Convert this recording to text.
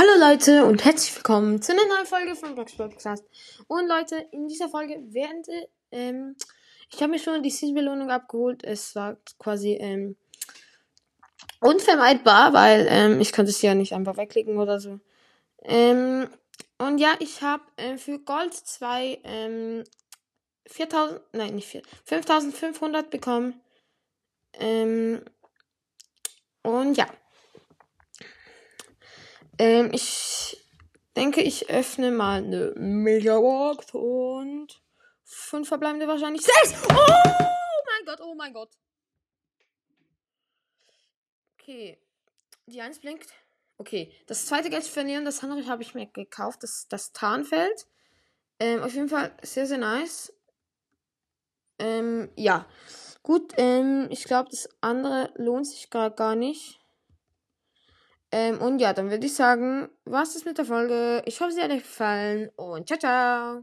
Hallo Leute und herzlich willkommen zu einer neuen Folge von Blox Podcast. Und Leute, in dieser Folge während ähm, ich habe mir schon die Season-Belohnung abgeholt. Es war quasi ähm, unvermeidbar, weil ähm, ich konnte es ja nicht einfach wegklicken oder so. Ähm, und ja, ich habe äh, für Gold 2 ähm, 4000, nein, nicht 4, 5500 bekommen. Ähm, und ja. Ähm, ich denke, ich öffne mal eine Megabox und fünf verbleibende wahrscheinlich sechs. Oh mein Gott, oh mein Gott. Okay. Die eins blinkt. Okay. Das zweite Geld verlieren, das andere habe ich mir gekauft. Das, das Tarnfeld. Ähm, auf jeden Fall sehr, sehr nice. Ähm, ja. Gut, ähm, ich glaube, das andere lohnt sich gar, gar nicht. Ähm, und ja, dann würde ich sagen, was ist mit der Folge? Ich hoffe, sie hat euch gefallen und ciao, ciao.